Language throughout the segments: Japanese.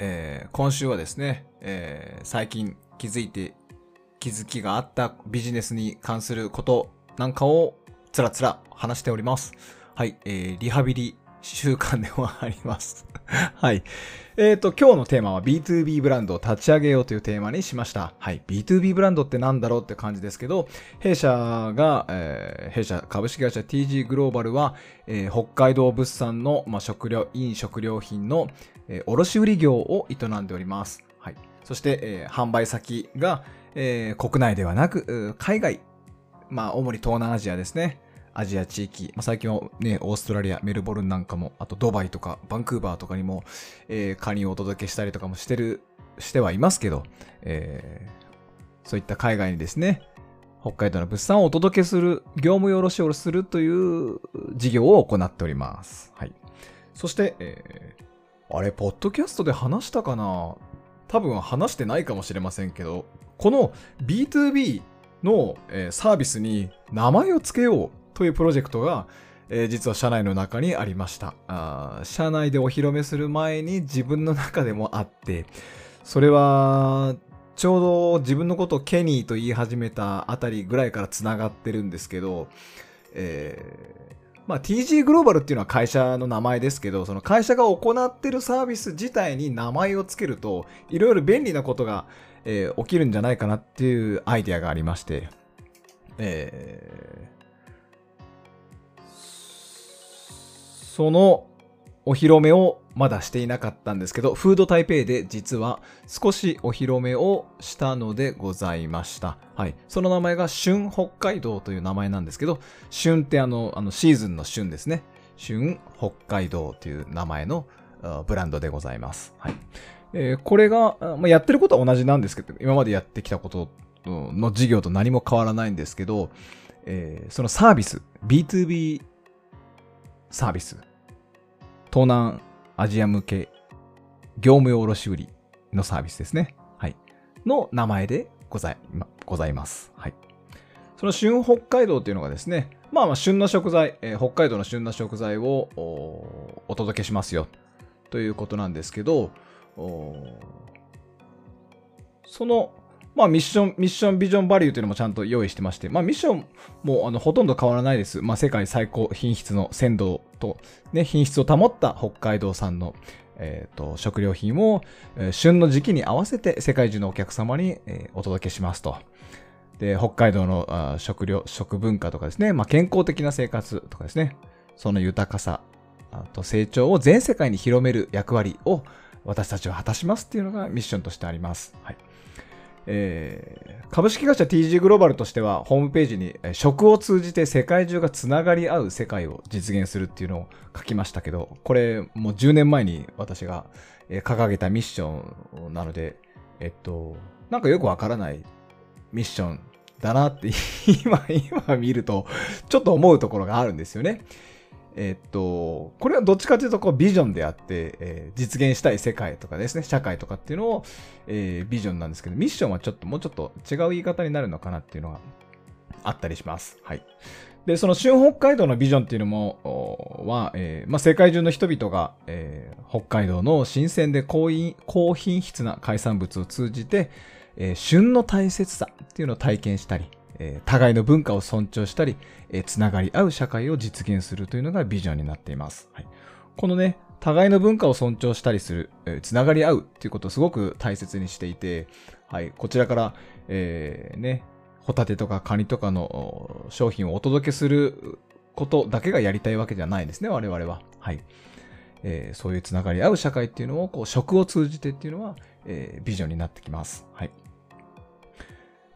えー今週はですね、えー最近気づいて気づきがあったビジネスに関することなんかをつらつら話しております。はい、えーリハビリ週間ではあります。はい。えっ、と、今日のテーマは B2B ブランドを立ち上げようというテーマにしました。はい。B2B ブランドってなんだろうって感じですけど、弊社が、えー弊社株式会社 TG グローバルは、えー北海道物産の、まあ、食料、飲食料品の、えー卸売業を営んでおります。はい。そして、えー販売先が、えー国内ではなく、海外、まあ、主に東南アジアですね。アジア地域、まあ、最近はね、オーストラリア、メルボルンなんかも、あとドバイとか、バンクーバーとかにも、えー、カニをお届けしたりとかもしてる、してはいますけど、えーそういった海外にですね、北海道の物産をお届けする、業務用卸をするという事業を行っております。はい。そして、えーあれ、ポッドキャストで話したかな？多分話してないかもしれませんけど、この B2B の、サービスに名前を付けようというプロジェクトが、えー実は社内の中にありました。あ社内でお披露目する前に自分の中でもあって、それは、ちょうど自分のことをケニーと言い始めたあたりぐらいから繋がってるんですけど、えーまあ、TG グローバルっていうのは会社の名前ですけど、その会社が行ってるサービス自体に名前を付けると、いろいろ便利なことが、えー起きるんじゃないかなっていうアイデアがありまして、えーそのお披露目をまだしていなかったんですけど、フード台北で実は少しお披露目をしたのでございました。はい。その名前が春北海道という名前なんですけど、春ってあの、あのシーズンの春ですね。春北海道という名前のブランドでございます。はい。えーこれが、まあ、やってることは同じなんですけど、今までやってきたことの事業と何も変わらないんですけど、えーそのサービス、B2B サービス、東南アジア向け業務用卸売のサービスですね。はい。の名前でございまございます。はい。その旬北海道っていうのがですね、まあまあ旬の食材、えー北海道の旬な食材をお届けしますよということなんですけど、その、まあミッション、ミッションビジョンバリューというのもちゃんと用意してまして、まあミッションもあのほとんど変わらないです。まあ世界最高品質の鮮度と、ね、品質を保った北海道産の、えーと食料品を、えー旬の時期に合わせて世界中のお客様に、えーお届けしますと。で、北海道のあ食料、食文化とかですね、まあ、健康的な生活とかですね、その豊かさ、あと成長を全世界に広める役割を私たちは果たしますっていうのがミッションとしてあります。はい。えー株式会社 TG グローバルとしては、ホームページに食を通じて世界中がつながり合う世界を実現するっていうのを書きましたけど、これもう10年前に私が掲げたミッションなので、えっと、なんかよくわからないミッションだなって 今、今見るとちょっと思うところがあるんですよね。えっと、これはどっちかというとこうビジョンであって、えー実現したい世界とかですね、社会とかっていうのを、えービジョンなんですけど、ミッションはちょっともうちょっと違う言い方になるのかなっていうのがあったりします。はい。で、その春北海道のビジョンっていうのも、は、えーまあ、世界中の人々が、えー北海道の新鮮で高品高品質な海産物を通じて、えー旬の大切さっていうのを体験したり、えー互いの文化を尊重したり、えーつながり合う社会を実現するというのがビジョンになっています。はい、このね、互いの文化を尊重したりする、えーつながり合うっていうことをすごく大切にしていて、はい、こちらから、えーね、ホタテとかカニとかのお商品をお届けすることだけがやりたいわけじゃないですね、我々は。はい。えーそういうつながり合う社会っていうのを、こう、食を通じてっていうのは、えービジョンになってきます。はい。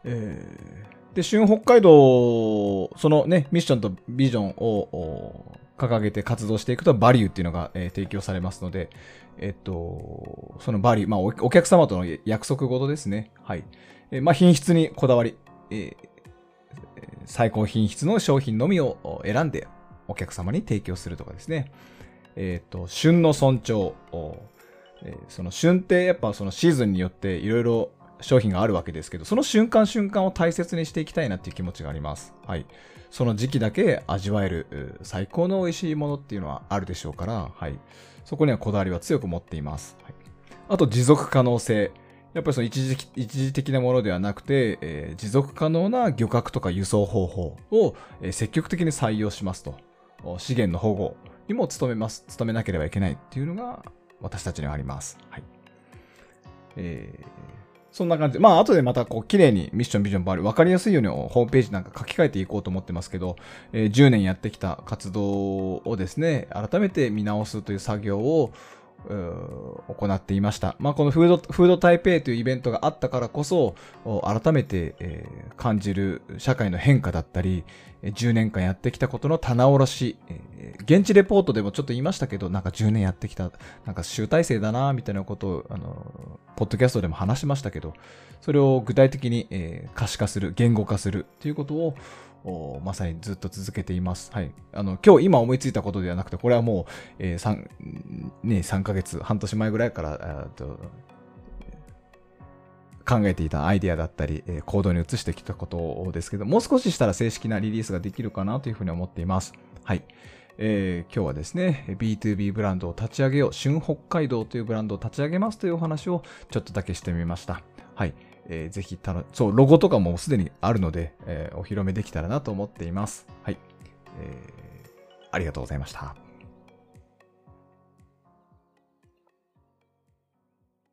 えーで、旬北海道、そのね、ミッションとビジョンを掲げて活動していくと、バリューっていうのが、えー、提供されますので、えっと、そのバリュー、まあお、お客様との約束事ですね。はい。えー、まあ、品質にこだわり、えー、最高品質の商品のみを選んでお客様に提供するとかですね。えっ、と、旬の尊重。えー、その旬ってやっぱそのシーズンによっていろいろ商品があるわけですけど、その瞬間瞬間を大切にしていきたいなっていう気持ちがあります。はい。その時期だけ味わえる最高の美味しいものっていうのはあるでしょうから、はい。そこにはこだわりは強く持っています。はい、あと、持続可能性。やっぱりその一時一時的なものではなくて、えー、持続可能な漁獲とか輸送方法を、え、積極的に採用しますと。資源の保護にも努めます。努めなければいけないっていうのが私たちにはあります。はい。えー、そんな感じ、まあ、後でまたこう、綺麗にミッション、ビジョン、バール、わかりやすいようにホームページなんか書き換えていこうと思ってますけど、えー、10年やってきた活動をですね、改めて見直すという作業を、行っていました。まあ、このフード、フード台北というイベントがあったからこそ、改めて、えー、感じる社会の変化だったり、10年間やってきたことの棚卸し、えー、現地レポートでもちょっと言いましたけど、なんか10年やってきた、なんか集大成だな、みたいなことを、あの、ポッドキャストでも話しましたけど、それを具体的に、えー、可視化する、言語化するということを、まさにずっと続けています。はい。あの、今日今思いついたことではなくて、これはもう、えー、3、ね、3ヶ月、半年前ぐらいから、と考えていたアイデアだったり、えー、行動に移してきたことですけど、もう少ししたら正式なリリースができるかなというふうに思っています。はい。えー、今日はですね、B2B ブランドを立ち上げよう、旬北海道というブランドを立ち上げますというお話をちょっとだけしてみました。はい。えー、ぜひたの、そう、ロゴとかもすでにあるので、えー、お披露目できたらなと思っています。はい。えー、ありがとうございました。